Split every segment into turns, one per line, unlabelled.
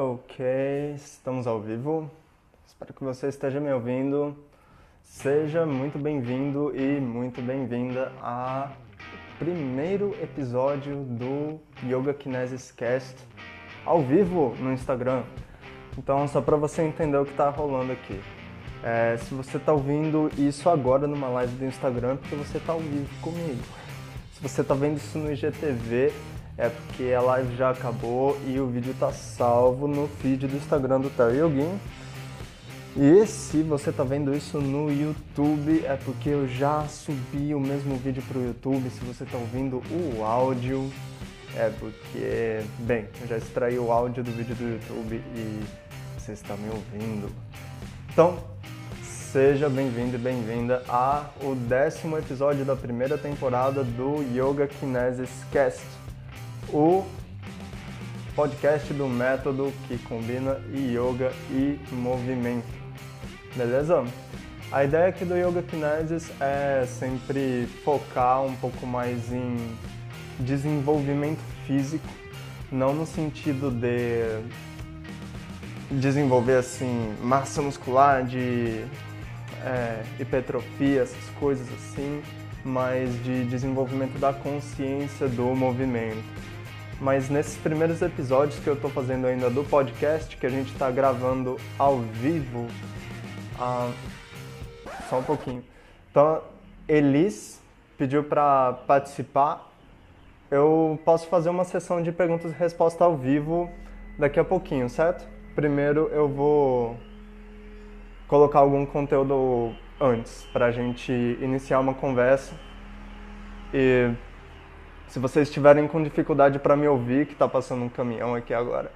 Ok, estamos ao vivo. Espero que você esteja me ouvindo. Seja muito bem-vindo e muito bem-vinda ao primeiro episódio do Yoga Kinesis Cast ao vivo no Instagram. Então, só para você entender o que está rolando aqui. É, se você está ouvindo isso agora numa live do Instagram, é porque você está ao vivo comigo. Se você está vendo isso no IGTV, é porque a live já acabou e o vídeo está salvo no feed do Instagram do Terry Yogin. E se você está vendo isso no YouTube, é porque eu já subi o mesmo vídeo para o YouTube. Se você está ouvindo o áudio, é porque, bem, eu já extraí o áudio do vídeo do YouTube e você está me ouvindo. Então, seja bem-vindo e bem-vinda ao décimo episódio da primeira temporada do Yoga Kinesis Cast o podcast do método que combina yoga e movimento. Beleza? A ideia aqui do Yoga Kinesis é sempre focar um pouco mais em desenvolvimento físico, não no sentido de desenvolver assim massa muscular, de é, hipertrofia, essas coisas assim, mas de desenvolvimento da consciência do movimento mas nesses primeiros episódios que eu estou fazendo ainda do podcast, que a gente está gravando ao vivo, ah, só um pouquinho. Então, Elis pediu para participar. Eu posso fazer uma sessão de perguntas e respostas ao vivo daqui a pouquinho, certo? Primeiro eu vou colocar algum conteúdo antes para a gente iniciar uma conversa e se vocês estiverem com dificuldade para me ouvir, que está passando um caminhão aqui agora.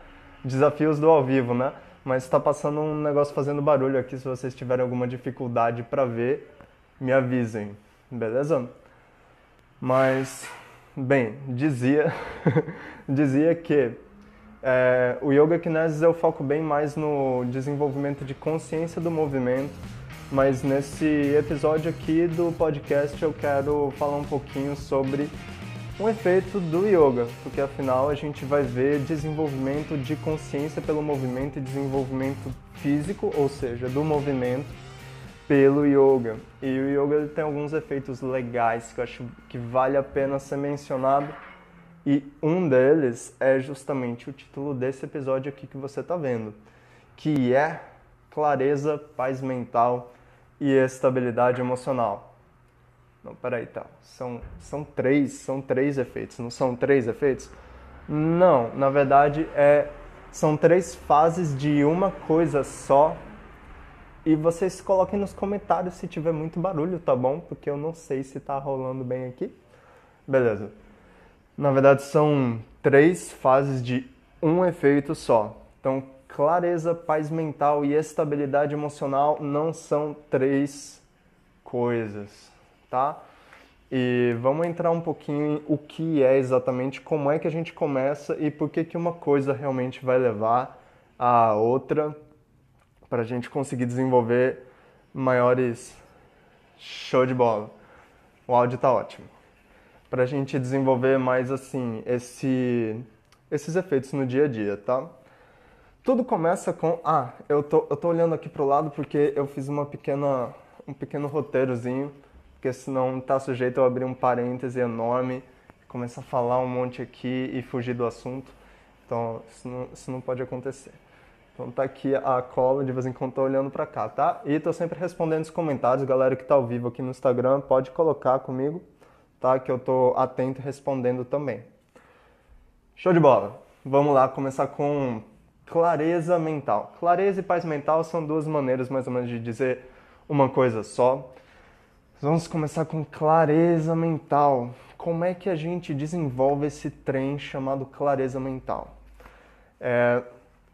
Desafios do ao vivo, né? Mas está passando um negócio fazendo barulho aqui. Se vocês tiverem alguma dificuldade para ver, me avisem, beleza? Mas, bem, dizia, dizia que é, o Yoga Kinesis eu foco bem mais no desenvolvimento de consciência do movimento, mas nesse episódio aqui do podcast eu quero falar um pouquinho sobre um efeito do yoga, porque afinal a gente vai ver desenvolvimento de consciência pelo movimento e desenvolvimento físico, ou seja, do movimento pelo yoga. E o yoga tem alguns efeitos legais que eu acho que vale a pena ser mencionado. E um deles é justamente o título desse episódio aqui que você está vendo, que é clareza, paz mental e estabilidade emocional. Não, peraí, tá. São, são três, são três efeitos. Não são três efeitos? Não, na verdade é, são três fases de uma coisa só. E vocês coloquem nos comentários se tiver muito barulho, tá bom? Porque eu não sei se tá rolando bem aqui. Beleza. Na verdade são três fases de um efeito só. Então, clareza, paz mental e estabilidade emocional não são três coisas tá? E vamos entrar um pouquinho em o que é exatamente, como é que a gente começa e por que, que uma coisa realmente vai levar a outra para a gente conseguir desenvolver maiores show de bola. O áudio tá ótimo. Para a gente desenvolver mais assim esse, esses efeitos no dia a dia, tá? Tudo começa com ah, eu tô, eu tô olhando aqui pro lado porque eu fiz uma pequena um pequeno roteirozinho porque senão está sujeito a abrir um parêntese enorme, começar a falar um monte aqui e fugir do assunto. Então, isso não, isso não pode acontecer. Então tá aqui a cola, de vez em quando tô olhando para cá, tá? E tô sempre respondendo os comentários, galera que tá ao vivo aqui no Instagram, pode colocar comigo, tá? Que eu tô atento respondendo também. Show de bola. Vamos lá começar com clareza mental. Clareza e paz mental são duas maneiras mais ou menos de dizer uma coisa só. Vamos começar com clareza mental. Como é que a gente desenvolve esse trem chamado clareza mental? É,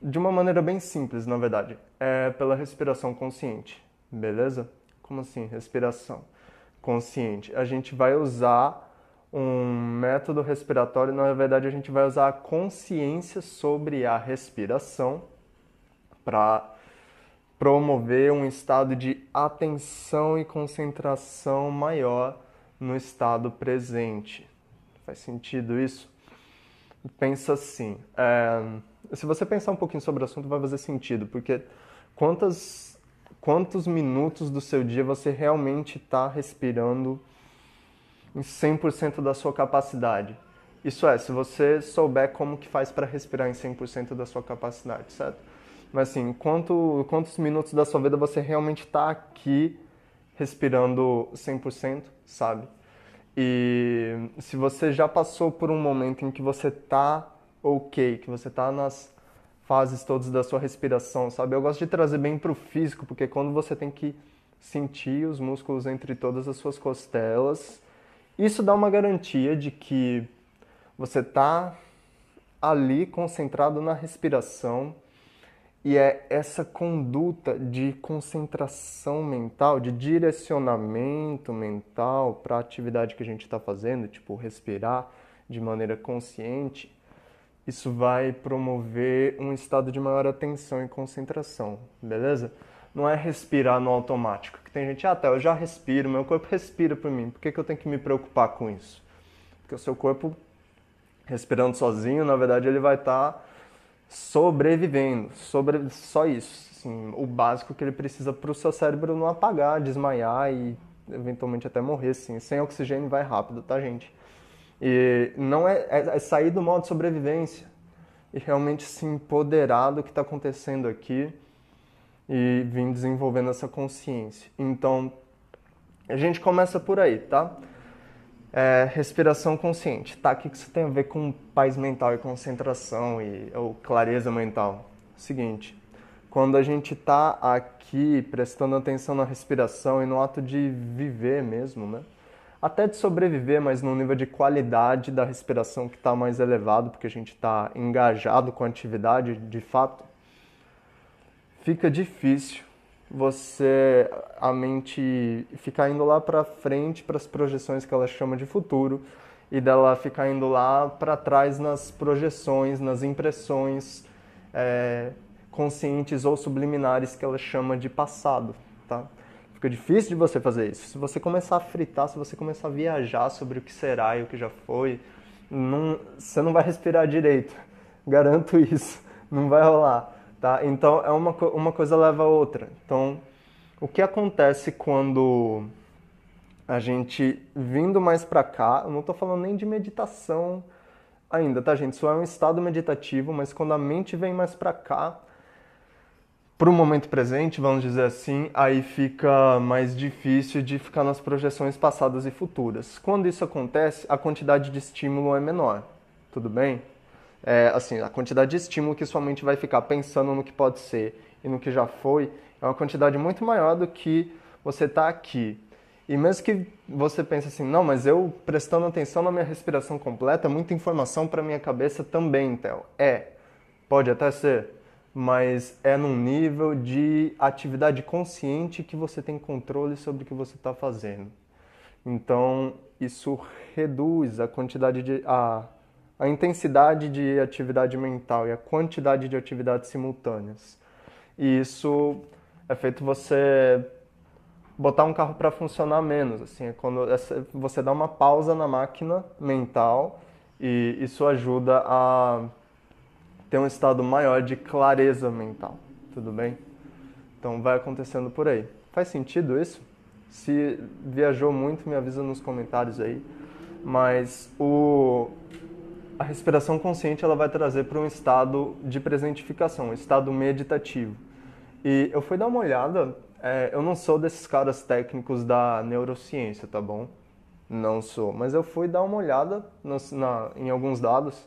de uma maneira bem simples, na verdade. É pela respiração consciente, beleza? Como assim, respiração consciente? A gente vai usar um método respiratório, na verdade, a gente vai usar a consciência sobre a respiração para promover um estado de atenção e concentração maior no estado presente. Faz sentido isso? Pensa assim: é, se você pensar um pouquinho sobre o assunto, vai fazer sentido, porque quantas, quantos minutos do seu dia você realmente está respirando em 100% da sua capacidade? Isso é, se você souber como que faz para respirar em 100% da sua capacidade, certo? Mas assim, quanto, quantos minutos da sua vida você realmente está aqui respirando 100%, sabe? E se você já passou por um momento em que você está ok, que você está nas fases todas da sua respiração, sabe? Eu gosto de trazer bem para o físico, porque quando você tem que sentir os músculos entre todas as suas costelas, isso dá uma garantia de que você está ali concentrado na respiração e é essa conduta de concentração mental, de direcionamento mental para a atividade que a gente está fazendo, tipo respirar de maneira consciente, isso vai promover um estado de maior atenção e concentração, beleza? Não é respirar no automático, que tem gente, ah, tá, eu já respiro, meu corpo respira por mim, por que, que eu tenho que me preocupar com isso? Porque o seu corpo respirando sozinho, na verdade, ele vai estar tá sobrevivendo, sobre, só isso. Assim, o básico que ele precisa para o seu cérebro não apagar, desmaiar e eventualmente até morrer. Assim. Sem oxigênio vai rápido, tá, gente? E não é, é, é sair do modo sobrevivência e realmente se empoderar do que está acontecendo aqui e vir desenvolvendo essa consciência. Então, a gente começa por aí, tá? É, respiração consciente. Tá, o que isso tem a ver com paz mental e concentração e, ou clareza mental? Seguinte, quando a gente está aqui prestando atenção na respiração e no ato de viver mesmo, né? Até de sobreviver, mas num nível de qualidade da respiração que está mais elevado, porque a gente está engajado com a atividade de fato, fica difícil você a mente ficar indo lá para frente para as projeções que ela chama de futuro e dela ficar indo lá para trás nas projeções, nas impressões é, conscientes ou subliminares que ela chama de passado, tá? Fica difícil de você fazer isso. Se você começar a fritar, se você começar a viajar sobre o que será e o que já foi, não, você não vai respirar direito. Garanto isso. Não vai rolar. Tá? Então, é uma, uma coisa leva a outra. Então, o que acontece quando a gente vindo mais para cá, eu não estou falando nem de meditação ainda, tá, gente? Isso é um estado meditativo, mas quando a mente vem mais para cá, para o momento presente, vamos dizer assim, aí fica mais difícil de ficar nas projeções passadas e futuras. Quando isso acontece, a quantidade de estímulo é menor, tudo bem? É, assim, a quantidade de estímulo que sua mente vai ficar pensando no que pode ser e no que já foi é uma quantidade muito maior do que você está aqui. E mesmo que você pense assim, não, mas eu prestando atenção na minha respiração completa, muita informação para minha cabeça também, Theo. É, pode até ser, mas é num nível de atividade consciente que você tem controle sobre o que você está fazendo. Então, isso reduz a quantidade de. A, a intensidade de atividade mental e a quantidade de atividades simultâneas. E isso é feito você botar um carro para funcionar menos, assim, é quando você dá uma pausa na máquina mental e isso ajuda a ter um estado maior de clareza mental, tudo bem? Então vai acontecendo por aí. Faz sentido isso? Se viajou muito, me avisa nos comentários aí. Mas o a respiração consciente ela vai trazer para um estado de presentificação, um estado meditativo. E eu fui dar uma olhada, é, eu não sou desses caras técnicos da neurociência, tá bom? Não sou, mas eu fui dar uma olhada nos, na, em alguns dados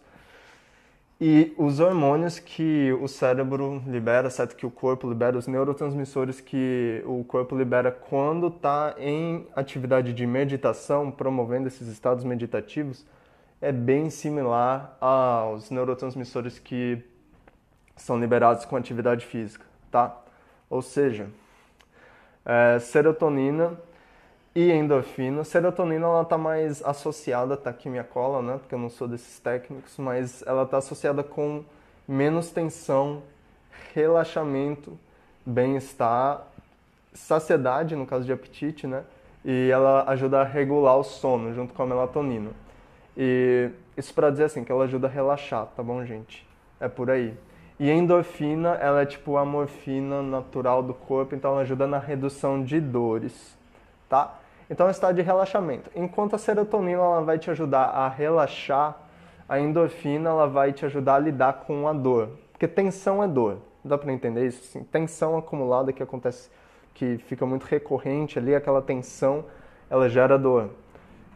e os hormônios que o cérebro libera, certo? Que o corpo libera, os neurotransmissores que o corpo libera quando está em atividade de meditação, promovendo esses estados meditativos, é bem similar aos neurotransmissores que são liberados com atividade física, tá? Ou seja, é, serotonina e endorfina. Serotonina ela está mais associada, tá aqui minha cola, né? Porque eu não sou desses técnicos, mas ela está associada com menos tensão, relaxamento, bem-estar, saciedade no caso de apetite, né? E ela ajuda a regular o sono junto com a melatonina. E isso para dizer assim, que ela ajuda a relaxar, tá bom, gente? É por aí. E endorfina, ela é tipo a morfina natural do corpo, então ela ajuda na redução de dores, tá? Então é estado de relaxamento. Enquanto a serotonina ela vai te ajudar a relaxar, a endorfina ela vai te ajudar a lidar com a dor. Porque tensão é dor. Dá para entender isso? Assim, tensão acumulada que acontece, que fica muito recorrente ali, aquela tensão, ela gera dor.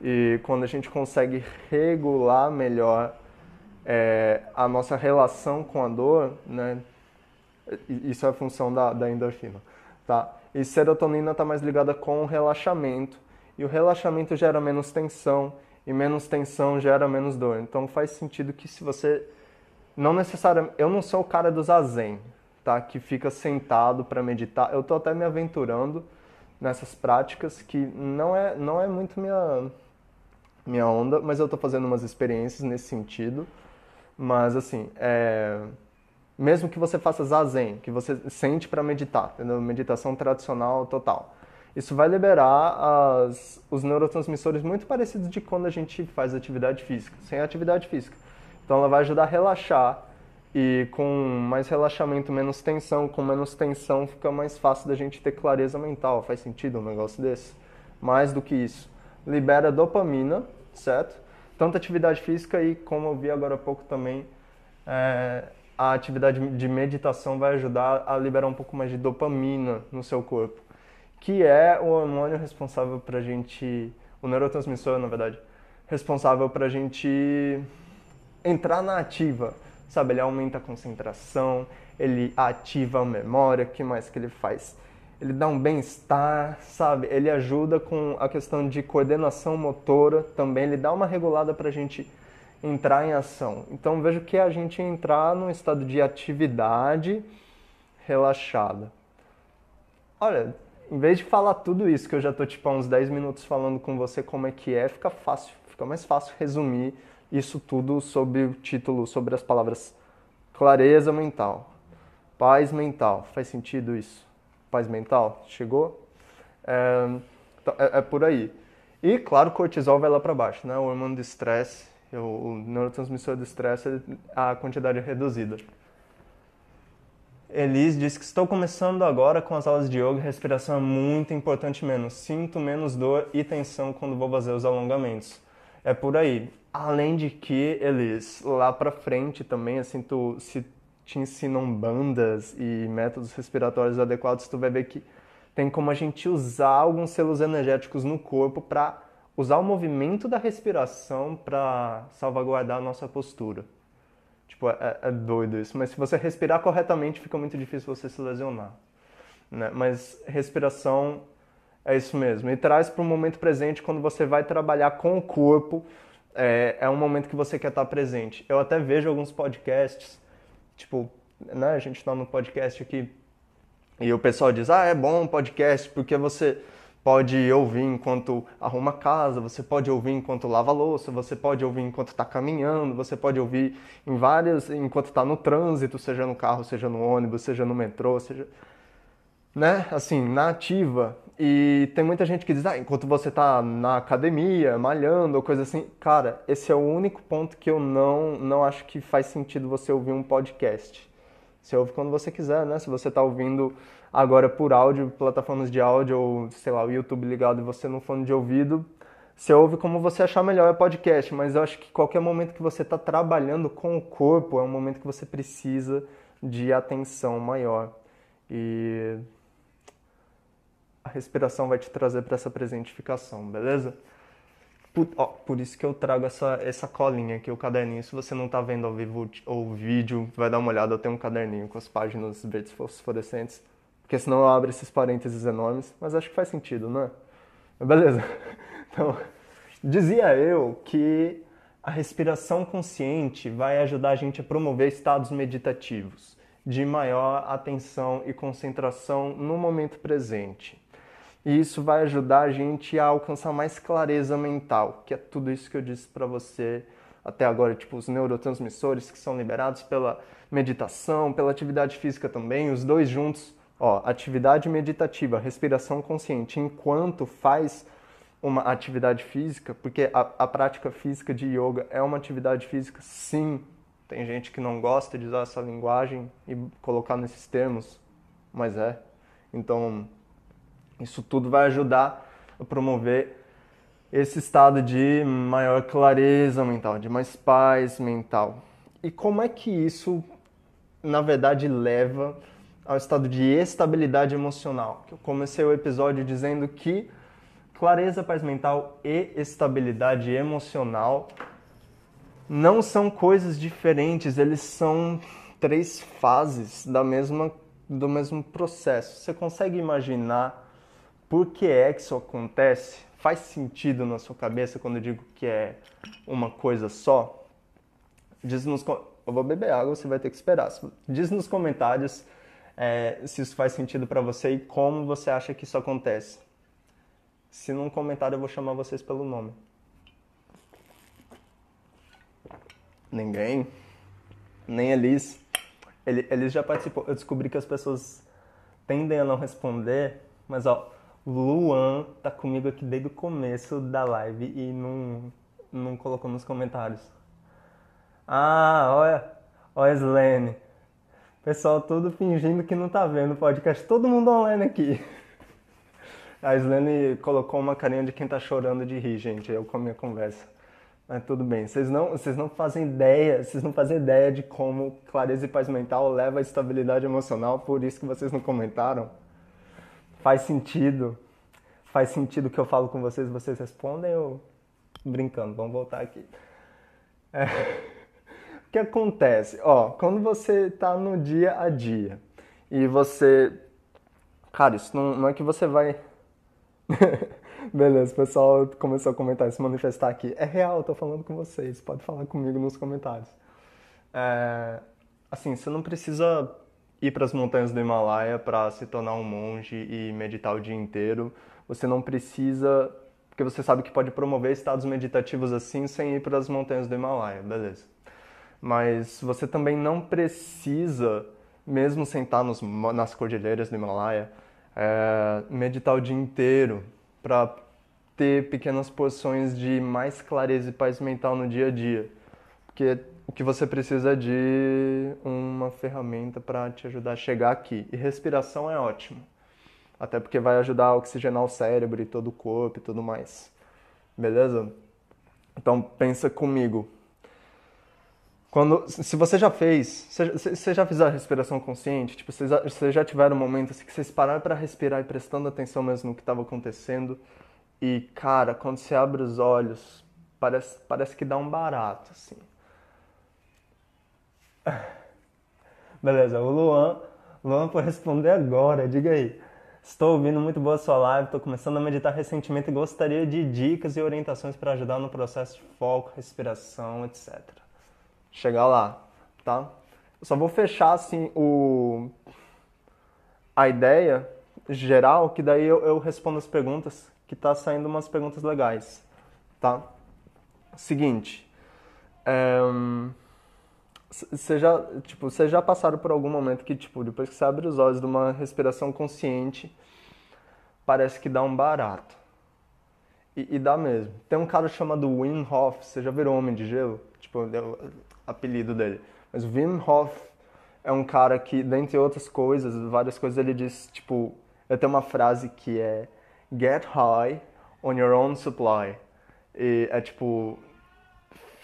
E quando a gente consegue regular melhor é, a nossa relação com a dor, né? Isso é função da, da endorfina, tá? E serotonina está mais ligada com o relaxamento. E o relaxamento gera menos tensão, e menos tensão gera menos dor. Então faz sentido que se você não necessariamente, eu não sou o cara do zazen, tá? Que fica sentado para meditar. Eu tô até me aventurando nessas práticas que não é não é muito minha minha onda, mas eu tô fazendo umas experiências nesse sentido. Mas assim, é... mesmo que você faça zazen, que você sente para meditar, entendeu? meditação tradicional total, isso vai liberar as, os neurotransmissores muito parecidos de quando a gente faz atividade física, sem atividade física. Então ela vai ajudar a relaxar e com mais relaxamento, menos tensão, com menos tensão fica mais fácil da gente ter clareza mental. Faz sentido um negócio desse? Mais do que isso, libera dopamina, certo? tanto atividade física e, como eu vi agora há pouco também, é, a atividade de meditação vai ajudar a liberar um pouco mais de dopamina no seu corpo, que é o hormônio responsável para a gente, o neurotransmissor, na verdade, responsável para a gente entrar na ativa, sabe? Ele aumenta a concentração, ele ativa a memória, o que mais que ele faz? Ele dá um bem-estar, sabe? Ele ajuda com a questão de coordenação motora também, ele dá uma regulada para a gente entrar em ação. Então vejo que é a gente entrar num estado de atividade relaxada. Olha, em vez de falar tudo isso, que eu já tô tipo há uns 10 minutos falando com você como é que é, fica fácil, fica mais fácil resumir isso tudo sobre o título, sobre as palavras clareza mental, paz mental. Faz sentido isso? Paz mental? Chegou? É, então, é, é, por aí. E, claro, cortisol vai lá para baixo, né? O hormônio do estresse, o neurotransmissor do estresse, a quantidade é reduzida. Elis disse que estou começando agora com as aulas de yoga. Respiração é muito importante menos. Sinto menos dor e tensão quando vou fazer os alongamentos. É por aí. Além de que, Elis, lá pra frente também, assim, tu, se te ensinam bandas e métodos respiratórios adequados, tu vai ver que tem como a gente usar alguns selos energéticos no corpo para usar o movimento da respiração para salvaguardar a nossa postura. Tipo, é, é, doido isso, mas se você respirar corretamente, fica muito difícil você se lesionar. Né? Mas respiração é isso mesmo. E traz para o momento presente quando você vai trabalhar com o corpo, é, é um momento que você quer estar presente. Eu até vejo alguns podcasts tipo, né, a gente está no podcast aqui e o pessoal diz, ah, é bom podcast porque você pode ouvir enquanto arruma casa, você pode ouvir enquanto lava louça, você pode ouvir enquanto está caminhando, você pode ouvir em várias, enquanto está no trânsito, seja no carro, seja no ônibus, seja no metrô, seja, né, assim, na ativa. E tem muita gente que diz, ah, enquanto você está na academia, malhando ou coisa assim. Cara, esse é o único ponto que eu não, não acho que faz sentido você ouvir um podcast. Você ouve quando você quiser, né? Se você está ouvindo agora por áudio, plataformas de áudio ou, sei lá, o YouTube ligado e você no fone de ouvido, você ouve como você achar melhor é podcast. Mas eu acho que qualquer momento que você está trabalhando com o corpo é um momento que você precisa de atenção maior. E a respiração vai te trazer para essa presentificação, beleza? Por, ó, por, isso que eu trago essa, essa colinha aqui, o caderninho. Se você não está vendo ao vivo o vídeo, vai dar uma olhada, eu tenho um caderninho com as páginas verdes fosforescentes, porque senão eu abro esses parênteses enormes, mas acho que faz sentido, não é? Beleza? Então, dizia eu que a respiração consciente vai ajudar a gente a promover estados meditativos de maior atenção e concentração no momento presente. E isso vai ajudar a gente a alcançar mais clareza mental, que é tudo isso que eu disse para você até agora, tipo os neurotransmissores que são liberados pela meditação, pela atividade física também, os dois juntos, ó, atividade meditativa, respiração consciente, enquanto faz uma atividade física, porque a, a prática física de yoga é uma atividade física, sim, Tem gente que não gosta de usar essa linguagem e colocar nesses termos, mas é. Então, isso tudo vai ajudar a promover esse estado de maior clareza mental, de mais paz mental. E como é que isso, na verdade, leva ao estado de estabilidade emocional? Eu comecei o episódio dizendo que clareza, paz mental e estabilidade emocional não são coisas diferentes, eles são três fases da mesma, do mesmo processo. Você consegue imaginar por que é que isso acontece? Faz sentido na sua cabeça quando eu digo que é uma coisa só? Diz nos eu vou beber água, você vai ter que esperar. Diz nos comentários é, se isso faz sentido para você e como você acha que isso acontece. Se num comentário eu vou chamar vocês pelo nome. Ninguém. Nem Elis. Elis já participou. Eu descobri que as pessoas tendem a não responder, mas ó, Luan tá comigo aqui desde o começo da live e não, não colocou nos comentários. Ah, olha, olha Slane. Pessoal tudo fingindo que não tá vendo o podcast. Todo mundo online aqui. A Slane colocou uma carinha de quem tá chorando de rir, gente. Eu com a minha conversa. Mas tudo bem. Vocês não, vocês não fazem ideia, vocês não fazem ideia de como clareza e paz mental leva à estabilidade emocional, por isso que vocês não comentaram. Faz sentido. Faz sentido que eu falo com vocês, vocês respondem ou brincando? Vamos voltar aqui. É. O que acontece? Ó, quando você tá no dia a dia e você. Cara, isso não, não é que você vai. Beleza, o pessoal começou a comentar, se manifestar aqui. É real, eu tô falando com vocês, pode falar comigo nos comentários. É, assim, você não precisa ir para as montanhas do Himalaia para se tornar um monge e meditar o dia inteiro. Você não precisa, porque você sabe que pode promover estados meditativos assim sem ir para as montanhas do Himalaia, beleza. Mas você também não precisa, mesmo sentar nos, nas cordilheiras do Himalaia, é, meditar o dia inteiro para ter pequenas porções de mais clareza e paz mental no dia a dia. Porque o que você precisa de uma ferramenta para te ajudar a chegar aqui. E respiração é ótimo. Até porque vai ajudar a oxigenar o cérebro e todo o corpo e tudo mais. Beleza? Então pensa comigo. Quando, se você já fez, você já fez a respiração consciente, tipo, vocês já, vocês já tiveram um momento assim que vocês pararam para respirar e prestando atenção mesmo no que estava acontecendo, e cara, quando você abre os olhos, parece, parece que dá um barato, assim. Beleza, o Luan, Luan por responder agora, diga aí. Estou ouvindo muito boa sua live, estou começando a meditar recentemente e gostaria de dicas e orientações para ajudar no processo de foco, respiração, etc chegar lá, tá? Eu só vou fechar assim o a ideia geral, que daí eu, eu respondo as perguntas, que tá saindo umas perguntas legais, tá? Seguinte, você é, já, tipo, vocês já passaram por algum momento que, tipo, depois que você abre os olhos de uma respiração consciente, parece que dá um barato. E, e dá mesmo. Tem um cara chamado Wim Hof, você já virou Homem de Gelo? Tipo, apelido dele. Mas o Wim Hof é um cara que, dentre outras coisas, várias coisas, ele diz, tipo, eu tenho uma frase que é Get high on your own supply. E é tipo,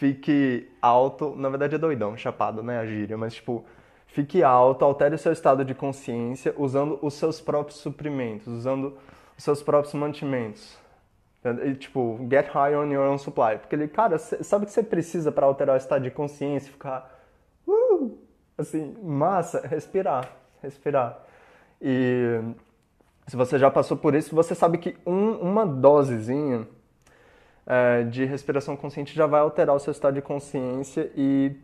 fique alto, na verdade é doidão, chapado, né, a gíria, mas tipo, fique alto, altere o seu estado de consciência usando os seus próprios suprimentos, usando os seus próprios mantimentos. E, tipo, get high on your own supply. Porque ele, cara, sabe o que você precisa para alterar o estado de consciência? Ficar, uh, assim, massa, respirar, respirar. E se você já passou por isso, você sabe que um, uma dosezinha é, de respiração consciente já vai alterar o seu estado de consciência e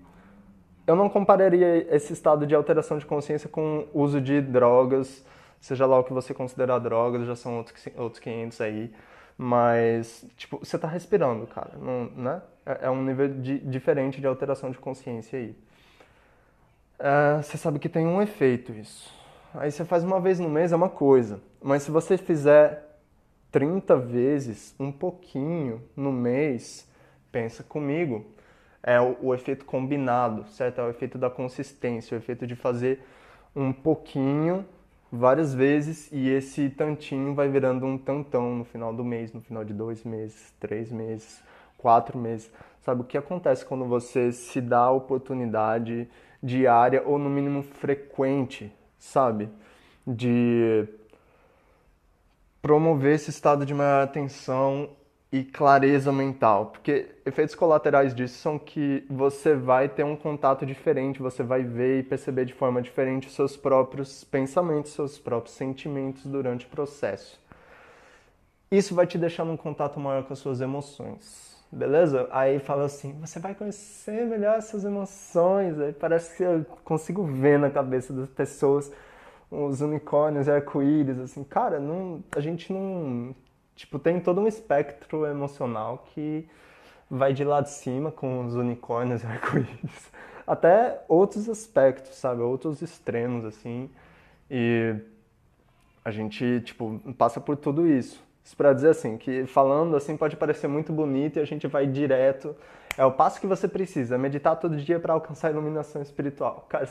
eu não compararia esse estado de alteração de consciência com o uso de drogas, seja lá o que você considerar drogas, já são outros, outros 500 aí. Mas, tipo, você tá respirando, cara, não, né? É, é um nível de, diferente de alteração de consciência aí. É, você sabe que tem um efeito isso. Aí você faz uma vez no mês é uma coisa, mas se você fizer 30 vezes, um pouquinho no mês, pensa comigo, é o, o efeito combinado, certo? É o efeito da consistência, o efeito de fazer um pouquinho várias vezes e esse tantinho vai virando um tantão no final do mês, no final de dois meses, três meses, quatro meses. Sabe o que acontece quando você se dá a oportunidade diária ou no mínimo frequente, sabe? De promover esse estado de maior atenção e clareza mental, porque efeitos colaterais disso são que você vai ter um contato diferente, você vai ver e perceber de forma diferente os seus próprios pensamentos, seus próprios sentimentos durante o processo. Isso vai te deixar num contato maior com as suas emoções, beleza? Aí fala assim, você vai conhecer melhor essas emoções, aí parece que eu consigo ver na cabeça das pessoas os unicórnios e arco-íris, assim, cara, não, a gente não Tipo, tem todo um espectro emocional que vai de lá de cima com os unicórnios e arco-íris, até outros aspectos, sabe? Outros extremos, assim. E a gente, tipo, passa por tudo isso. Isso pra dizer assim, que falando assim pode parecer muito bonito e a gente vai direto. É o passo que você precisa, meditar todo dia para alcançar a iluminação espiritual. Cara,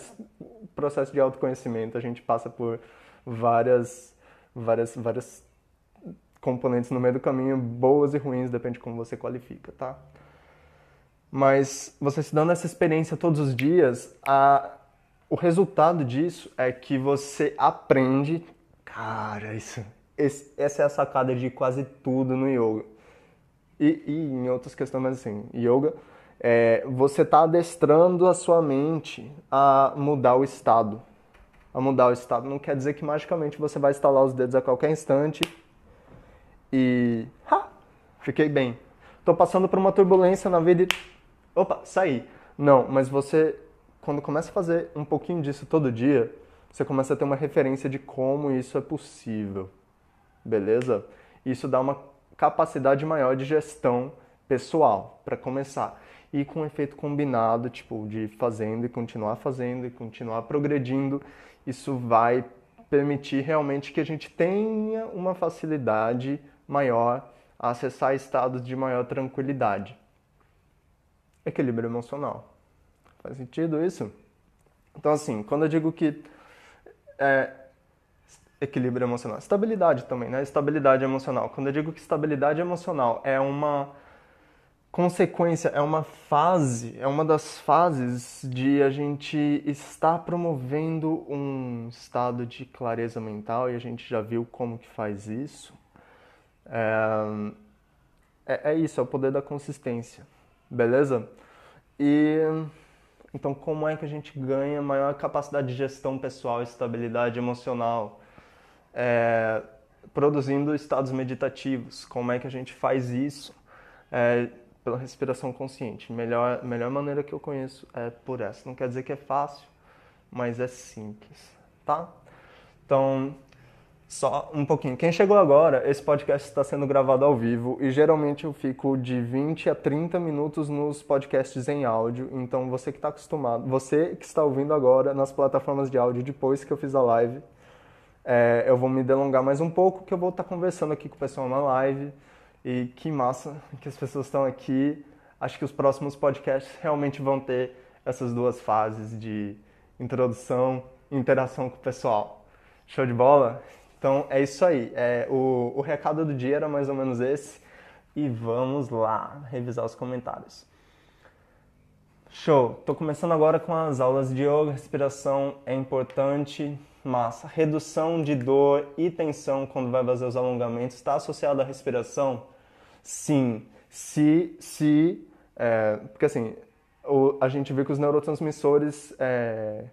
processo de autoconhecimento, a gente passa por várias, várias, várias componentes no meio do caminho, boas e ruins, depende de como você qualifica, tá? Mas você se dando essa experiência todos os dias, a, o resultado disso é que você aprende. Cara, isso, esse, essa é a sacada de quase tudo no yoga. E, e em outras questões, mas assim, yoga, é, você está adestrando a sua mente a mudar o estado. A mudar o estado não quer dizer que magicamente você vai estalar os dedos a qualquer instante e. Ha! Fiquei bem. Tô passando por uma turbulência na vida e. Opa, saí. Não, mas você, quando começa a fazer um pouquinho disso todo dia, você começa a ter uma referência de como isso é possível. Beleza? Isso dá uma capacidade maior de gestão pessoal, para começar. E com um efeito combinado, tipo, de fazendo e continuar fazendo e continuar progredindo, isso vai permitir realmente que a gente tenha uma facilidade maior a acessar estados de maior tranquilidade. Equilíbrio emocional. Faz sentido isso? Então, assim, quando eu digo que é, equilíbrio emocional, estabilidade também, né? Estabilidade emocional. Quando eu digo que estabilidade emocional é uma consequência, é uma fase, é uma das fases de a gente estar promovendo um estado de clareza mental e a gente já viu como que faz isso. É, é, é isso, é o poder da consistência, beleza? E então como é que a gente ganha maior capacidade de gestão pessoal, estabilidade emocional? É, produzindo estados meditativos. Como é que a gente faz isso? É, pela respiração consciente. Melhor, melhor maneira que eu conheço é por essa. Não quer dizer que é fácil, mas é simples, tá? Então, só um pouquinho. Quem chegou agora, esse podcast está sendo gravado ao vivo e geralmente eu fico de 20 a 30 minutos nos podcasts em áudio. Então você que está acostumado, você que está ouvindo agora nas plataformas de áudio depois que eu fiz a live, é, eu vou me delongar mais um pouco, que eu vou estar conversando aqui com o pessoal na live. E que massa que as pessoas estão aqui. Acho que os próximos podcasts realmente vão ter essas duas fases de introdução e interação com o pessoal. Show de bola? Então é isso aí. É, o, o recado do dia era mais ou menos esse. E vamos lá revisar os comentários. Show! Tô começando agora com as aulas de yoga. Respiração é importante. Massa. Redução de dor e tensão quando vai fazer os alongamentos está associado à respiração? Sim. Se, se, é, porque assim, o, a gente vê que os neurotransmissores é,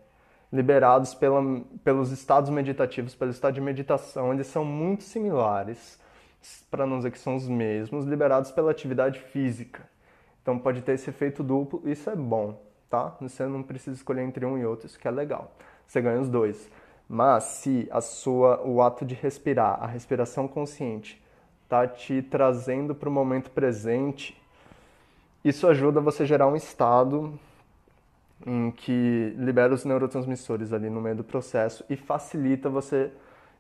liberados pela, pelos estados meditativos, pelo estado de meditação, eles são muito similares, para não dizer que são os mesmos, liberados pela atividade física. Então pode ter esse efeito duplo, isso é bom, tá? Você não precisa escolher entre um e outro, isso que é legal. Você ganha os dois. Mas se a sua, o ato de respirar, a respiração consciente, tá te trazendo para o momento presente, isso ajuda você a gerar um estado em que libera os neurotransmissores ali no meio do processo e facilita você,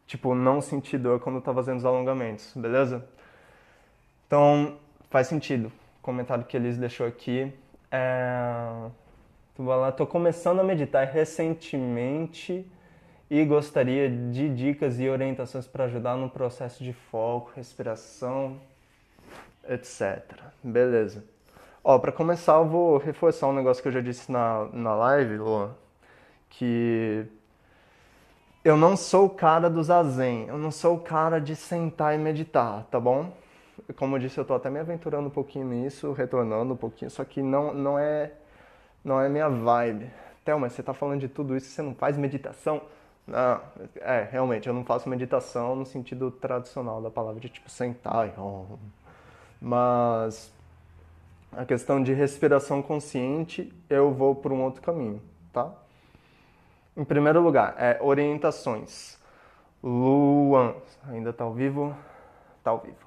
tipo, não sentir dor quando está fazendo os alongamentos, beleza? Então, faz sentido. O comentário que eles deixou aqui É... Estou começando a meditar recentemente e gostaria de dicas e orientações para ajudar no processo de foco, respiração, etc. Beleza. Ó, para começar, eu vou reforçar um negócio que eu já disse na, na live, Luan, que eu não sou o cara do zazen, eu não sou o cara de sentar e meditar, tá bom? Como eu disse, eu tô até me aventurando um pouquinho nisso, retornando um pouquinho, só que não, não é não é minha vibe. Thelma, você está falando de tudo isso, você não faz meditação? Não, é, realmente, eu não faço meditação no sentido tradicional da palavra, de tipo sentar. Mas a questão de respiração consciente, eu vou por um outro caminho, tá? Em primeiro lugar, é orientações. Luan, ainda está ao vivo? Está ao vivo.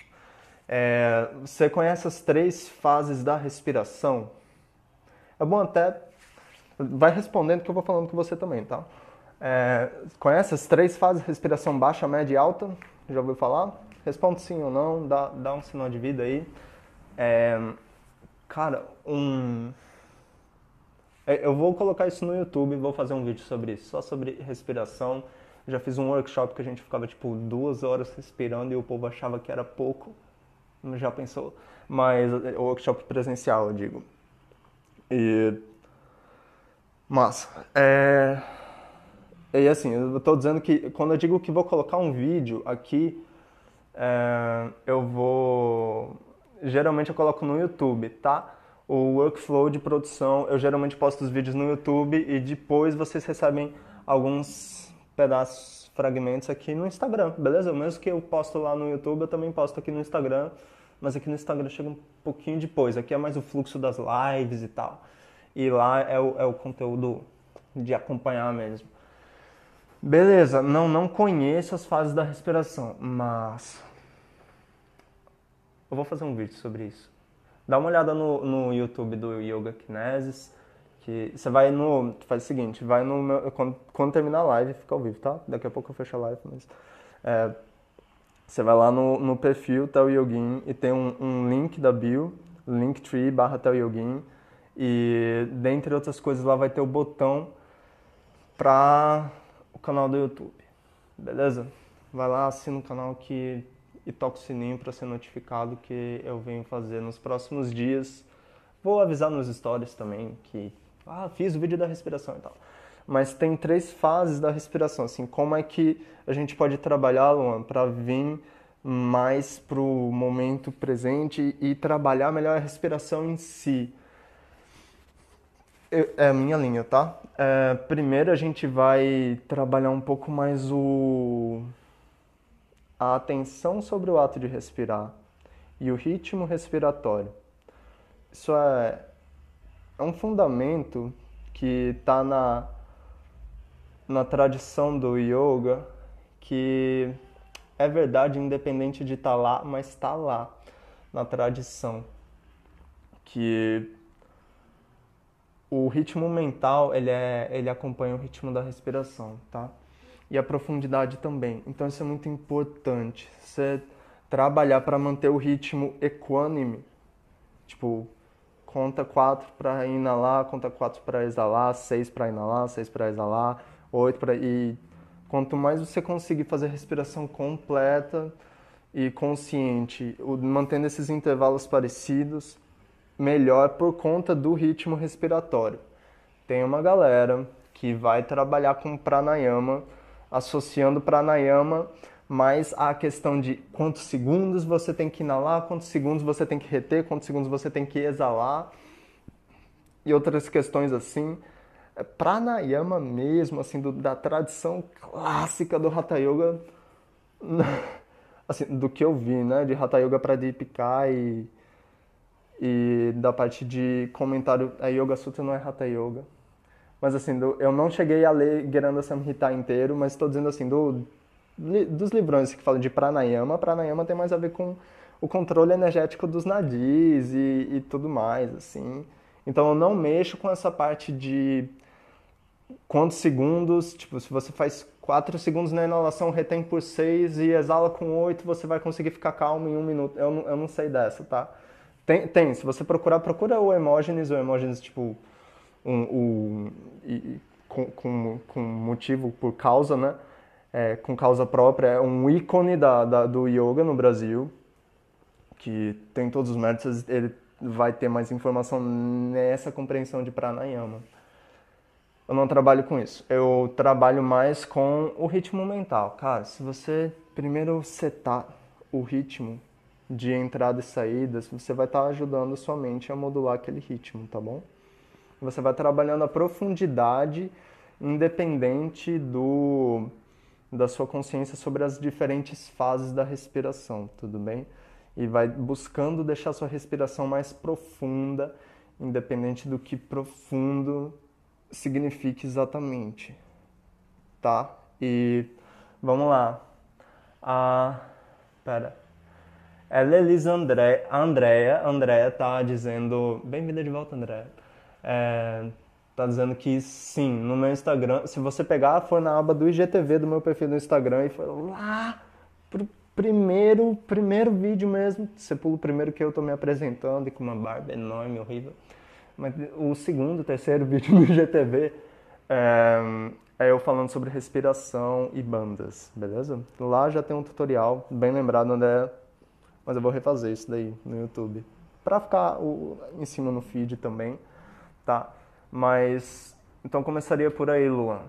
É, você conhece as três fases da respiração? É bom até. Vai respondendo que eu vou falando com você também, tá? É, conhece as três fases respiração baixa, média e alta? Já ouviu falar? Responde sim ou não, dá, dá um sinal de vida aí. É, cara, um. É, eu vou colocar isso no YouTube, vou fazer um vídeo sobre isso, só sobre respiração. Já fiz um workshop que a gente ficava tipo duas horas respirando e o povo achava que era pouco. Já pensou? Mas o workshop presencial, eu digo. E. Mas, é. E assim, eu estou dizendo que quando eu digo que vou colocar um vídeo aqui, é, eu vou. Geralmente eu coloco no YouTube, tá? O workflow de produção, eu geralmente posto os vídeos no YouTube e depois vocês recebem alguns pedaços, fragmentos aqui no Instagram, beleza? O mesmo que eu posto lá no YouTube, eu também posto aqui no Instagram mas aqui no Instagram chega um pouquinho depois. Aqui é mais o fluxo das lives e tal. E lá é o, é o conteúdo de acompanhar mesmo. Beleza, não, não conheço as fases da respiração, mas eu vou fazer um vídeo sobre isso. Dá uma olhada no, no YouTube do Yoga Kinesis, que você vai no, faz o seguinte, vai no meu, quando, quando terminar a live, fica ao vivo, tá? Daqui a pouco eu fecho a live, mas é, você vai lá no, no perfil Tel Yogin e tem um, um link da bio, linktree barra Tel Yogin, e dentre outras coisas lá vai ter o botão para o canal do YouTube, beleza? Vai lá, assina o canal que, e toca o sininho para ser notificado que eu venho fazer nos próximos dias. Vou avisar nos stories também que ah, fiz o vídeo da respiração e tal mas tem três fases da respiração. Assim, como é que a gente pode trabalhar, Luan, para vir mais para o momento presente e trabalhar melhor a respiração em si? É a minha linha, tá? É, primeiro a gente vai trabalhar um pouco mais o a atenção sobre o ato de respirar e o ritmo respiratório. Isso é, é um fundamento que está na na tradição do yoga que é verdade independente de estar tá lá, mas está lá na tradição que o ritmo mental ele é ele acompanha o ritmo da respiração, tá? E a profundidade também. Então isso é muito importante. Você trabalhar para manter o ritmo equânime, tipo conta quatro para inalar, conta quatro para exalar, seis para inalar, seis para exalar 8 para e quanto mais você conseguir fazer a respiração completa e consciente, mantendo esses intervalos parecidos, melhor por conta do ritmo respiratório. Tem uma galera que vai trabalhar com pranayama, associando pranayama mais à questão de quantos segundos você tem que inalar, quantos segundos você tem que reter, quantos segundos você tem que exalar e outras questões assim. É pranayama mesmo, assim, do, da tradição clássica do Hatha Yoga, assim, do que eu vi, né, de Hatha Yoga Pradipika e, e da parte de comentário, a Yoga Sutra não é Hatha Yoga, mas assim, do, eu não cheguei a ler Geranda Samhita inteiro, mas estou dizendo assim, do, dos livrões que falam de pranayama, pranayama tem mais a ver com o controle energético dos nadis e, e tudo mais, assim. Então eu não mexo com essa parte de quantos segundos, tipo, se você faz 4 segundos na inalação, retém por 6 e exala com 8, você vai conseguir ficar calmo em um minuto. Eu eu não sei dessa, tá? Tem, tem, se você procurar, procura o Emógenes, o Emógenes, tipo, um, um, com, com, com motivo, por causa, né? É, com causa própria, é um ícone da, da, do yoga no Brasil, que tem todos os méritos, ele vai ter mais informação nessa compreensão de pranayama. Eu não trabalho com isso. Eu trabalho mais com o ritmo mental. Cara, se você primeiro setar o ritmo de entrada e saída, você vai estar ajudando a sua mente a modular aquele ritmo, tá bom? Você vai trabalhando a profundidade independente do da sua consciência sobre as diferentes fases da respiração, tudo bem? E vai buscando deixar sua respiração mais profunda, independente do que profundo signifique exatamente, tá? E vamos lá. A pera. Ela é Elisa André, Andréia, Andréia tá dizendo, bem-vinda de volta, Andréia. É, tá dizendo que sim, no meu Instagram, se você pegar, foi na aba do IGTV do meu perfil no Instagram e foi lá pro primeiro, primeiro vídeo mesmo, você pula o primeiro que eu tô me apresentando e com uma barba enorme, horrível. Mas o segundo, terceiro vídeo no IGTV é, é eu falando sobre respiração e bandas, beleza? Lá já tem um tutorial, bem lembrado, André, mas eu vou refazer isso daí no YouTube. Pra ficar o, em cima no feed também, tá? Mas, então começaria por aí, Luan.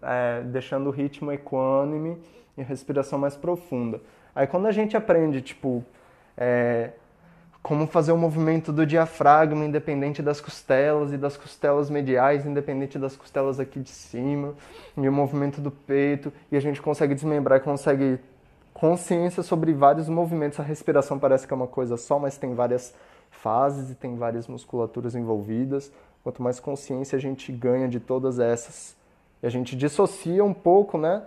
É, deixando o ritmo equânime e respiração mais profunda. Aí quando a gente aprende, tipo, é, como fazer o movimento do diafragma independente das costelas e das costelas mediais independente das costelas aqui de cima e o movimento do peito e a gente consegue desmembrar consegue consciência sobre vários movimentos a respiração parece que é uma coisa só mas tem várias fases e tem várias musculaturas envolvidas quanto mais consciência a gente ganha de todas essas e a gente dissocia um pouco né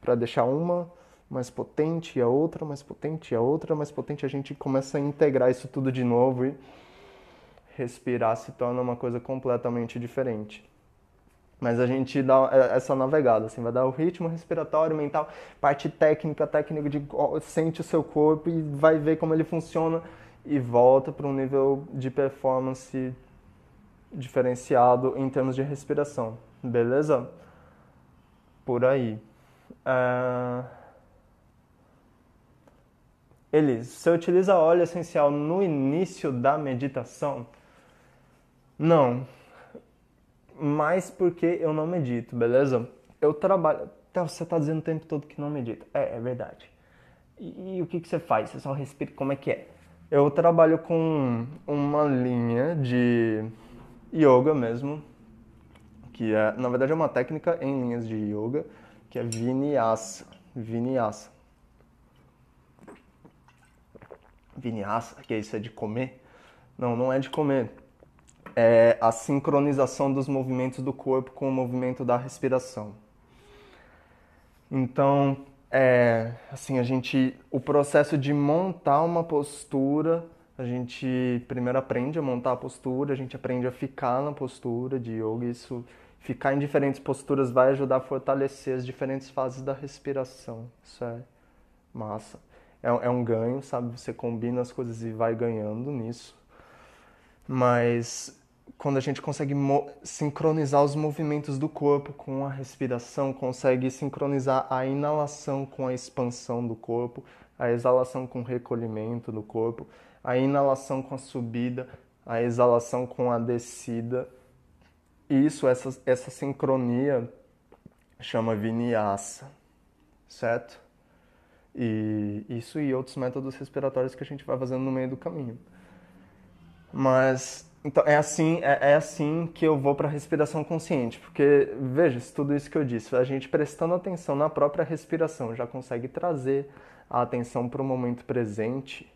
para deixar uma mais potente, e a outra mais potente, e a outra mais potente, a gente começa a integrar isso tudo de novo e respirar se torna uma coisa completamente diferente. Mas a gente dá essa navegada, assim, vai dar o ritmo respiratório, mental, parte técnica, técnica de sente o seu corpo e vai ver como ele funciona e volta para um nível de performance diferenciado em termos de respiração, beleza? Por aí. Uh... Elis, você utiliza óleo essencial no início da meditação? Não. Mais porque eu não medito, beleza? Eu trabalho. Você está dizendo o tempo todo que não medita. É, é verdade. E, e o que, que você faz? Você só respira? Como é que é? Eu trabalho com uma linha de yoga mesmo, que é, na verdade, é uma técnica em linhas de yoga, que é vinyasa. Vinyasa. vinyasa, que isso é de comer. Não, não é de comer. É a sincronização dos movimentos do corpo com o movimento da respiração. Então, é, assim, a gente, o processo de montar uma postura, a gente primeiro aprende a montar a postura, a gente aprende a ficar na postura de yoga, isso ficar em diferentes posturas vai ajudar a fortalecer as diferentes fases da respiração. Isso é massa é, é um ganho, sabe? Você combina as coisas e vai ganhando nisso. Mas quando a gente consegue sincronizar os movimentos do corpo com a respiração, consegue sincronizar a inalação com a expansão do corpo, a exalação com o recolhimento do corpo, a inalação com a subida, a exalação com a descida. Isso, essa, essa sincronia chama vinyasa, certo? E isso e outros métodos respiratórios que a gente vai fazendo no meio do caminho. Mas então é assim, é, é assim que eu vou para a respiração consciente, porque veja, tudo isso que eu disse, a gente prestando atenção na própria respiração já consegue trazer a atenção para o momento presente.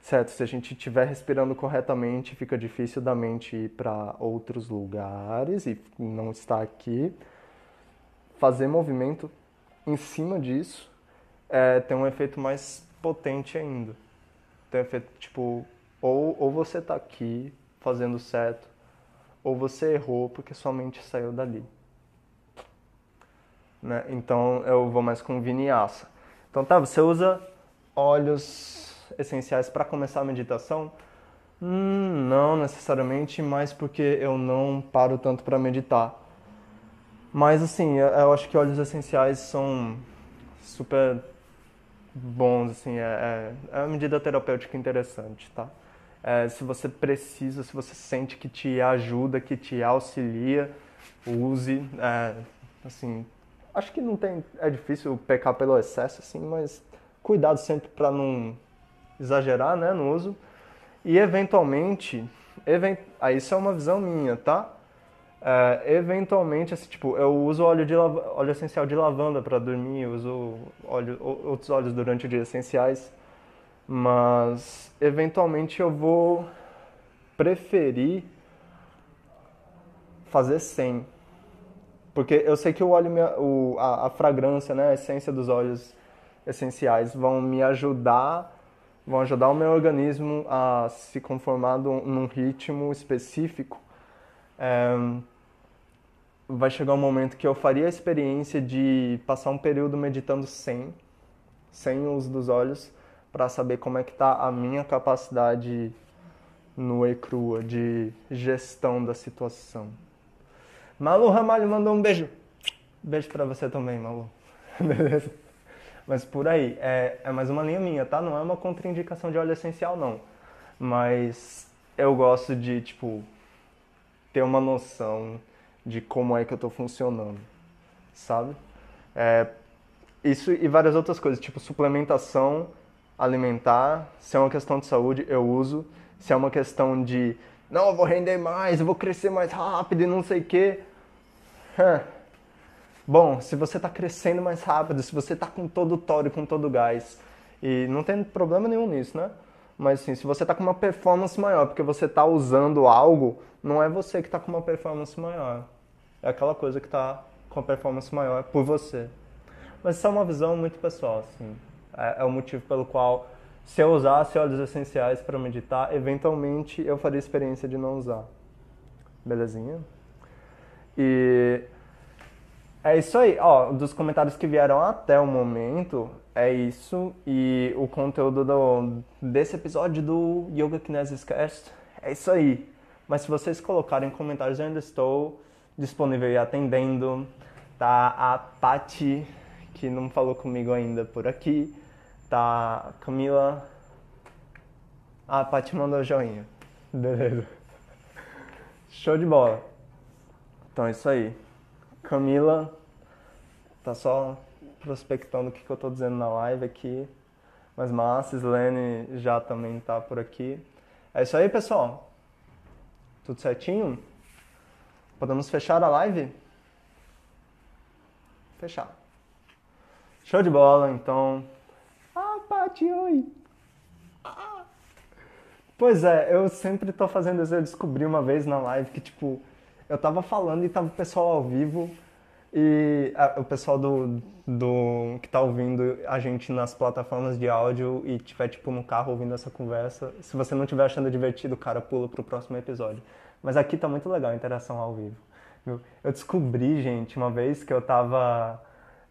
Certo, se a gente estiver respirando corretamente, fica difícil da mente ir para outros lugares e não estar aqui. Fazer movimento em cima disso é, tem um efeito mais potente ainda. Tem um efeito tipo, ou, ou você está aqui fazendo certo, ou você errou porque sua mente saiu dali. Né? Então eu vou mais com vinyasa. Então tá, você usa óleos essenciais para começar a meditação? Hum, não necessariamente, mas porque eu não paro tanto para meditar. Mas assim, eu acho que óleos essenciais são super bons, assim, é, é, é uma medida terapêutica interessante, tá? É, se você precisa, se você sente que te ajuda, que te auxilia, use. É, assim, acho que não tem, é difícil pecar pelo excesso, assim, mas cuidado sempre para não exagerar, né, no uso. E eventualmente, event... ah, isso é uma visão minha, tá? É, eventualmente, assim, tipo, eu uso óleo, de lav... óleo essencial de lavanda para dormir, uso óleo... outros óleos durante o dia essenciais, mas eventualmente eu vou preferir fazer sem. Porque eu sei que o óleo, o, a, a fragrância, né, a essência dos óleos essenciais vão me ajudar vão ajudar o meu organismo a se conformar num ritmo específico. É, vai chegar um momento que eu faria a experiência de passar um período meditando sem, sem o uso dos olhos, para saber como é que está a minha capacidade no e crua de gestão da situação. Malu Ramalho mandou um beijo. Beijo para você também, Malu. Beleza? Mas por aí, é, é mais uma linha minha, tá? Não é uma contraindicação de óleo essencial, não. Mas eu gosto de, tipo, ter uma noção de como é que eu tô funcionando, sabe? É, isso e várias outras coisas, tipo suplementação alimentar, se é uma questão de saúde, eu uso. Se é uma questão de, não, eu vou render mais, eu vou crescer mais rápido e não sei o quê. Bom, se você está crescendo mais rápido, se você está com todo o tório, com todo o gás, e não tem problema nenhum nisso, né? Mas assim, se você está com uma performance maior, porque você está usando algo, não é você que está com uma performance maior. É aquela coisa que está com a performance maior por você. Mas isso é uma visão muito pessoal, assim. É, é o motivo pelo qual, se eu usasse óleos essenciais para meditar, eventualmente eu faria a experiência de não usar. Belezinha? E é isso aí, ó, dos comentários que vieram até o momento, é isso. E o conteúdo do, desse episódio do Yoga Kinesis Cast é isso aí. Mas se vocês colocarem comentários, eu ainda estou disponível e atendendo. Tá a Pati, que não falou comigo ainda por aqui. Tá Camila. Ah, a Pati mandou joinha. Beleza. Show de bola. Então é isso aí. Camila tá só prospectando o que, que eu tô dizendo na live aqui. Mas massa, Slene já também tá por aqui. É isso aí, pessoal. Tudo certinho? Podemos fechar a live? Fechar. Show de bola, então. Pati, oi! Pois é, eu sempre tô fazendo isso. Eu descobri uma vez na live que, tipo, eu tava falando e tava o pessoal ao vivo e a, o pessoal do, do que tá ouvindo a gente nas plataformas de áudio e tiver tipo no carro ouvindo essa conversa, se você não estiver achando divertido, cara, pula pro próximo episódio. Mas aqui tá muito legal a interação ao vivo. Eu descobri, gente, uma vez que eu tava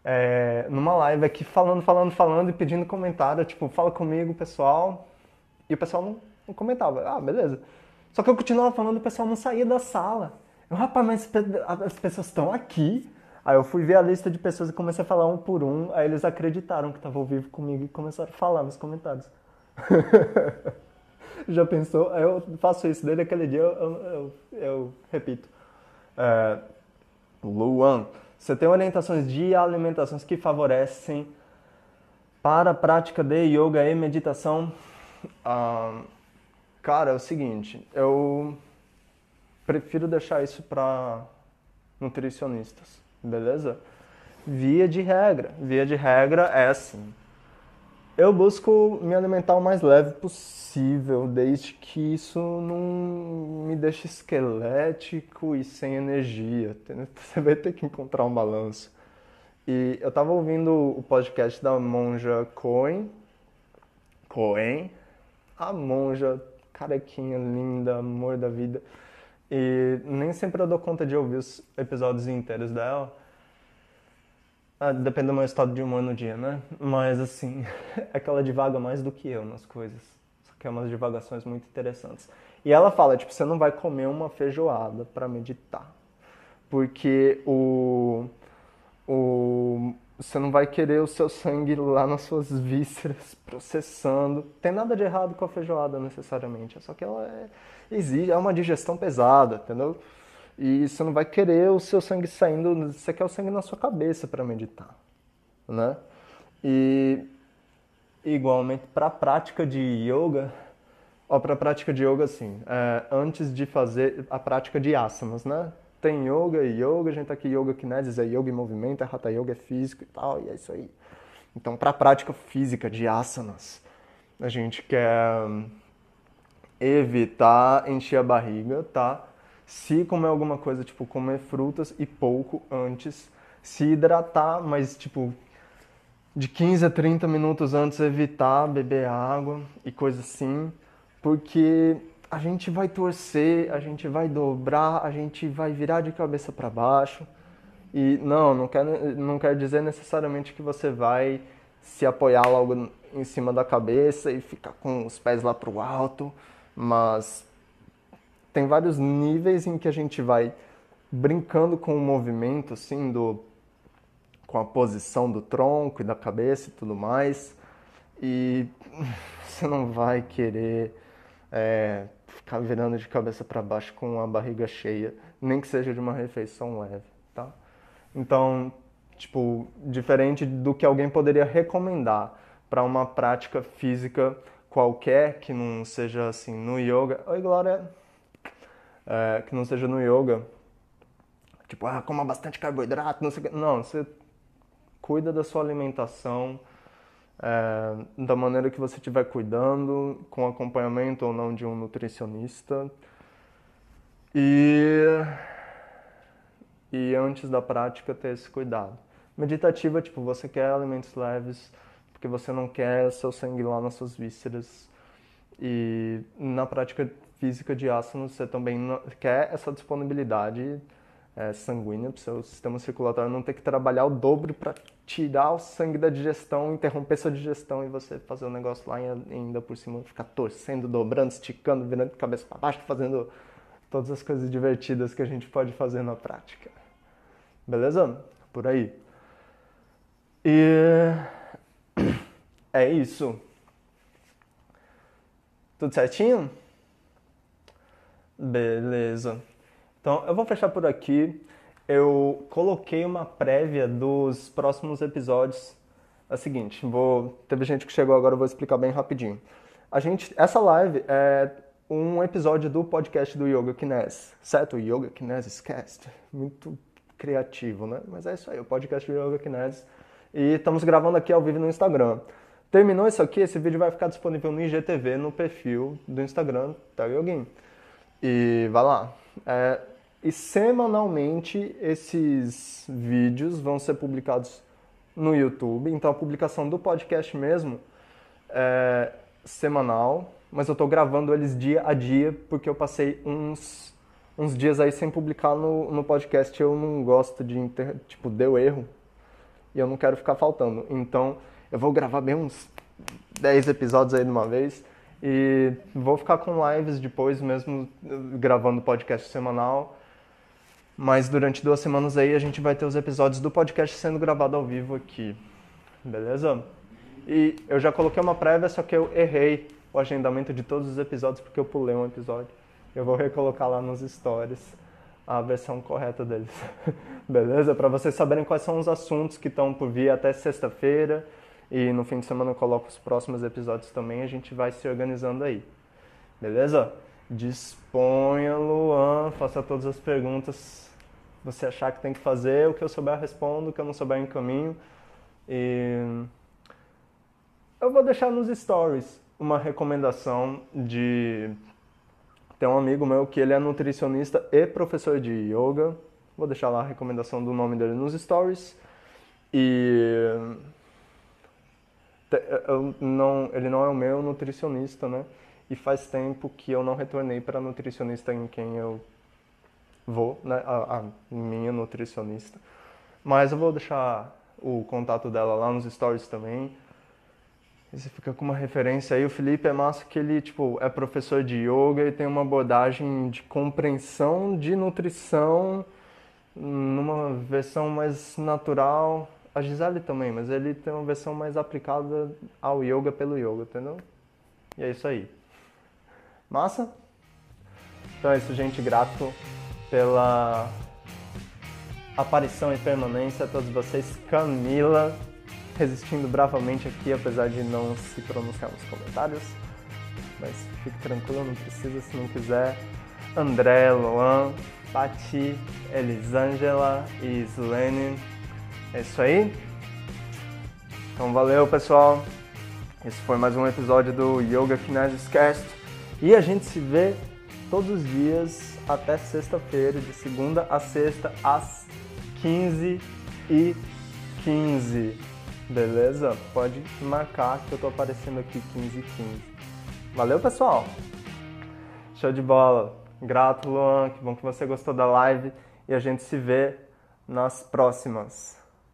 é, numa live aqui falando, falando, falando e pedindo comentário, tipo, fala comigo, pessoal. E o pessoal não, não comentava. Ah, beleza. Só que eu continuava falando o pessoal não saía da sala. Eu, rapaz, mas as pessoas estão aqui. Aí eu fui ver a lista de pessoas e comecei a falar um por um. Aí eles acreditaram que estavam ao vivo comigo e começaram a falar nos comentários. Já pensou? Aí eu faço isso. Desde aquele dia eu, eu, eu, eu repito. É, Luan, você tem orientações de alimentações que favorecem para a prática de yoga e meditação? Ah, cara, é o seguinte, eu prefiro deixar isso para nutricionistas, beleza? Via de regra, via de regra é assim. Eu busco me alimentar o mais leve possível, desde que isso não me deixe esquelético e sem energia. Você vai ter que encontrar um balanço. E eu tava ouvindo o podcast da monja Cohen. Cohen. A monja carequinha, linda, amor da vida. E nem sempre eu dou conta de ouvir os episódios inteiros dela. Ah, depende do meu estado de humor no dia, né? Mas assim, é que ela divaga mais do que eu nas coisas. Só que é umas divagações muito interessantes. E ela fala, tipo, você não vai comer uma feijoada para meditar. Porque o, o, você não vai querer o seu sangue lá nas suas vísceras processando. Tem nada de errado com a feijoada necessariamente, só que ela é, exige, é uma digestão pesada, entendeu? E você não vai querer o seu sangue saindo, você quer o sangue na sua cabeça para meditar, né? E igualmente para a prática de yoga, ó, para a prática de yoga assim, é, antes de fazer a prática de asanas, né? Tem yoga e yoga, a gente tá aqui yoga kinesis, é yoga em movimento, é hatha yoga é físico e tal, e é isso aí. Então, para a prática física de asanas, a gente quer evitar encher a barriga, tá? Se comer alguma coisa, tipo comer frutas e pouco antes, se hidratar, mas tipo de 15 a 30 minutos antes evitar beber água e coisa assim, porque a gente vai torcer, a gente vai dobrar, a gente vai virar de cabeça para baixo. E não, não quer, não quer dizer necessariamente que você vai se apoiar logo em cima da cabeça e ficar com os pés lá para o alto, mas tem vários níveis em que a gente vai brincando com o movimento, assim, do, com a posição do tronco e da cabeça e tudo mais. E você não vai querer é, ficar virando de cabeça para baixo com a barriga cheia, nem que seja de uma refeição leve, tá? Então, tipo, diferente do que alguém poderia recomendar para uma prática física qualquer que não seja assim no yoga. Oi, Glória é, que não seja no yoga. Tipo, ah, coma bastante carboidrato, não sei o que. Não, você cuida da sua alimentação é, da maneira que você estiver cuidando, com acompanhamento ou não de um nutricionista. E, e antes da prática ter esse cuidado. Meditativa, tipo, você quer alimentos leves, porque você não quer seu sangue lá nas suas vísceras. E na prática física de asanas, você também quer essa disponibilidade é, sanguínea para o seu sistema circulatório não ter que trabalhar o dobro para tirar o sangue da digestão, interromper sua digestão e você fazer o negócio lá e ainda por cima ficar torcendo, dobrando, esticando, virando de cabeça para baixo, fazendo todas as coisas divertidas que a gente pode fazer na prática. Beleza? Por aí. E é isso. Tudo certinho? Beleza. Então eu vou fechar por aqui. Eu coloquei uma prévia dos próximos episódios. É o seguinte, vou. Teve gente que chegou agora, eu vou explicar bem rapidinho. A gente, essa live é um episódio do podcast do Yoga Kines, certo? Yoga Kinesis Cast. Muito criativo, né? Mas é isso aí, o podcast do Yoga Kines. E estamos gravando aqui ao vivo no Instagram. Terminou isso aqui, esse vídeo vai ficar disponível no IGTV, no perfil do Instagram, tá, Yoguin? E vai lá. É, e semanalmente esses vídeos vão ser publicados no YouTube. Então a publicação do podcast mesmo é semanal, mas eu estou gravando eles dia a dia porque eu passei uns, uns dias aí sem publicar no, no podcast. Eu não gosto de, inter... tipo, deu erro e eu não quero ficar faltando. Então eu vou gravar bem uns 10 episódios aí de uma vez e vou ficar com lives depois, mesmo gravando podcast semanal. Mas durante duas semanas aí a gente vai ter os episódios do podcast sendo gravado ao vivo aqui. Beleza? E eu já coloquei uma prévia, só que eu errei o agendamento de todos os episódios porque eu pulei um episódio. Eu vou recolocar lá nos stories a versão correta deles. Beleza? Para vocês saberem quais são os assuntos que estão por vir até sexta-feira. E no fim de semana eu coloco os próximos episódios também, a gente vai se organizando aí. Beleza? Disponha, Luan, faça todas as perguntas você achar que tem que fazer, o que eu souber eu respondo, o que eu não souber eu encaminho. E eu vou deixar nos stories uma recomendação de tem um amigo meu que ele é nutricionista e professor de yoga. Vou deixar lá a recomendação do nome dele nos stories. E eu não, ele não é o meu nutricionista, né? E faz tempo que eu não retornei para nutricionista em quem eu vou, né? A, a, minha nutricionista. Mas eu vou deixar o contato dela lá nos stories também. E você fica com uma referência aí. O Felipe é massa que ele, tipo, é professor de yoga e tem uma abordagem de compreensão de nutrição numa versão mais natural. A Gisele também, mas ele tem uma versão mais aplicada ao yoga pelo yoga, entendeu? E é isso aí. Massa? Então é isso, gente. Grato pela aparição e permanência a todos vocês. Camila resistindo bravamente aqui, apesar de não se pronunciar nos comentários. Mas fique tranquilo, não precisa se não quiser. André, Luan, Pati, Elisângela e Slene. É isso aí. Então valeu, pessoal. Esse foi mais um episódio do Yoga Kinesis Cast. E a gente se vê todos os dias até sexta-feira, de segunda a sexta, às 15 e 15. Beleza? Pode marcar que eu tô aparecendo aqui 15 e 15. Valeu, pessoal! Show de bola! Grato, Luan. Que bom que você gostou da live. E a gente se vê nas próximas.